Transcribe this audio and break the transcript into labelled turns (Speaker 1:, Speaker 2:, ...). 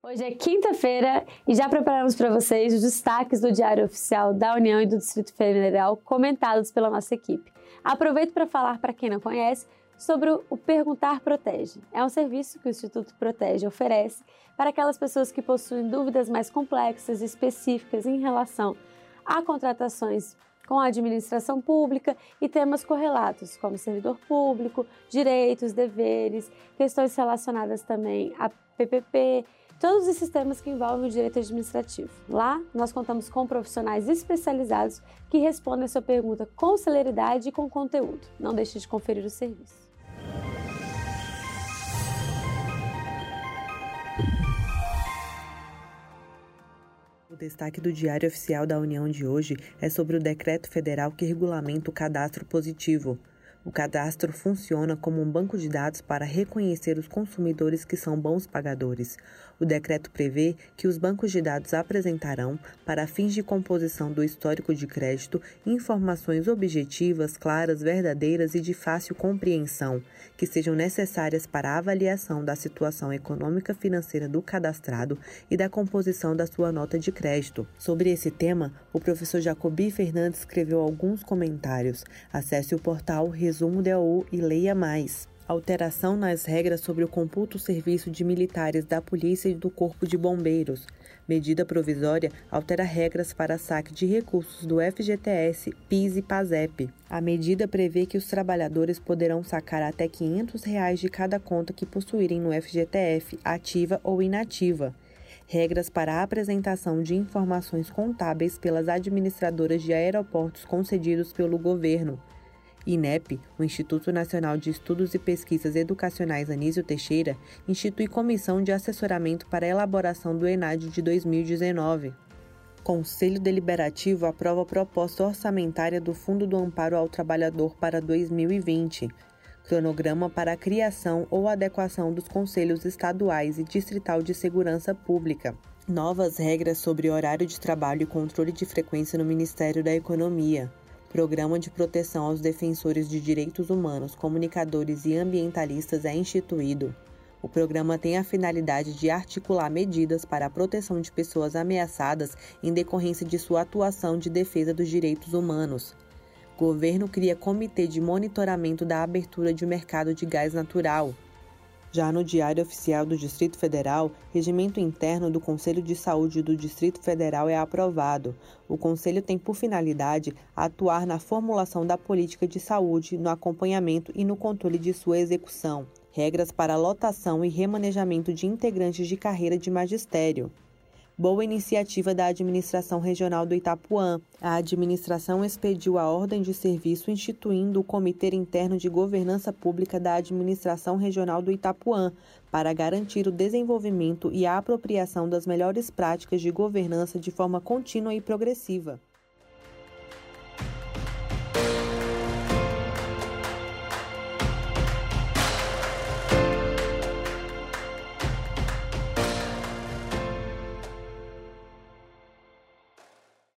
Speaker 1: Hoje é quinta-feira e já preparamos para vocês os destaques do Diário Oficial da União e do Distrito Federal comentados pela nossa equipe. Aproveito para falar para quem não conhece sobre o Perguntar Protege. É um serviço que o Instituto Protege oferece para aquelas pessoas que possuem dúvidas mais complexas e específicas em relação a contratações com a administração pública e temas correlatos, como servidor público, direitos, deveres, questões relacionadas também a PPP, todos esses temas que envolvem o direito administrativo. Lá, nós contamos com profissionais especializados que respondem a sua pergunta com celeridade e com conteúdo. Não deixe de conferir o serviço.
Speaker 2: O destaque do Diário Oficial da União de hoje é sobre o decreto federal que regulamenta o cadastro positivo. O cadastro funciona como um banco de dados para reconhecer os consumidores que são bons pagadores. O decreto prevê que os bancos de dados apresentarão, para fins de composição do histórico de crédito, informações objetivas, claras, verdadeiras e de fácil compreensão, que sejam necessárias para a avaliação da situação econômica financeira do cadastrado e da composição da sua nota de crédito. Sobre esse tema, o professor Jacobi Fernandes escreveu alguns comentários. Acesse o portal resumo DAU e leia mais. Alteração nas regras sobre o computo serviço de militares da Polícia e do Corpo de Bombeiros. Medida provisória altera regras para saque de recursos do FGTS, PIS e PASEP. A medida prevê que os trabalhadores poderão sacar até 500 reais de cada conta que possuírem no FGTF, ativa ou inativa regras para a apresentação de informações contábeis pelas administradoras de aeroportos concedidos pelo governo, INEP, o Instituto Nacional de Estudos e Pesquisas Educacionais Anísio Teixeira, institui comissão de assessoramento para a elaboração do ENAD de 2019. Conselho Deliberativo aprova a proposta orçamentária do Fundo do Amparo ao Trabalhador para 2020. Cronograma para a criação ou adequação dos Conselhos Estaduais e Distrital de Segurança Pública. Novas regras sobre horário de trabalho e controle de frequência no Ministério da Economia. Programa de Proteção aos Defensores de Direitos Humanos, Comunicadores e Ambientalistas é instituído. O programa tem a finalidade de articular medidas para a proteção de pessoas ameaçadas em decorrência de sua atuação de defesa dos direitos humanos. Governo cria comitê de monitoramento da abertura de mercado de gás natural. Já no Diário Oficial do Distrito Federal, regimento interno do Conselho de Saúde do Distrito Federal é aprovado. O Conselho tem por finalidade atuar na formulação da política de saúde, no acompanhamento e no controle de sua execução. Regras para lotação e remanejamento de integrantes de carreira de magistério. Boa iniciativa da Administração Regional do Itapuã. A administração expediu a ordem de serviço instituindo o Comitê Interno de Governança Pública da Administração Regional do Itapuã para garantir o desenvolvimento e a apropriação das melhores práticas de governança de forma contínua e progressiva.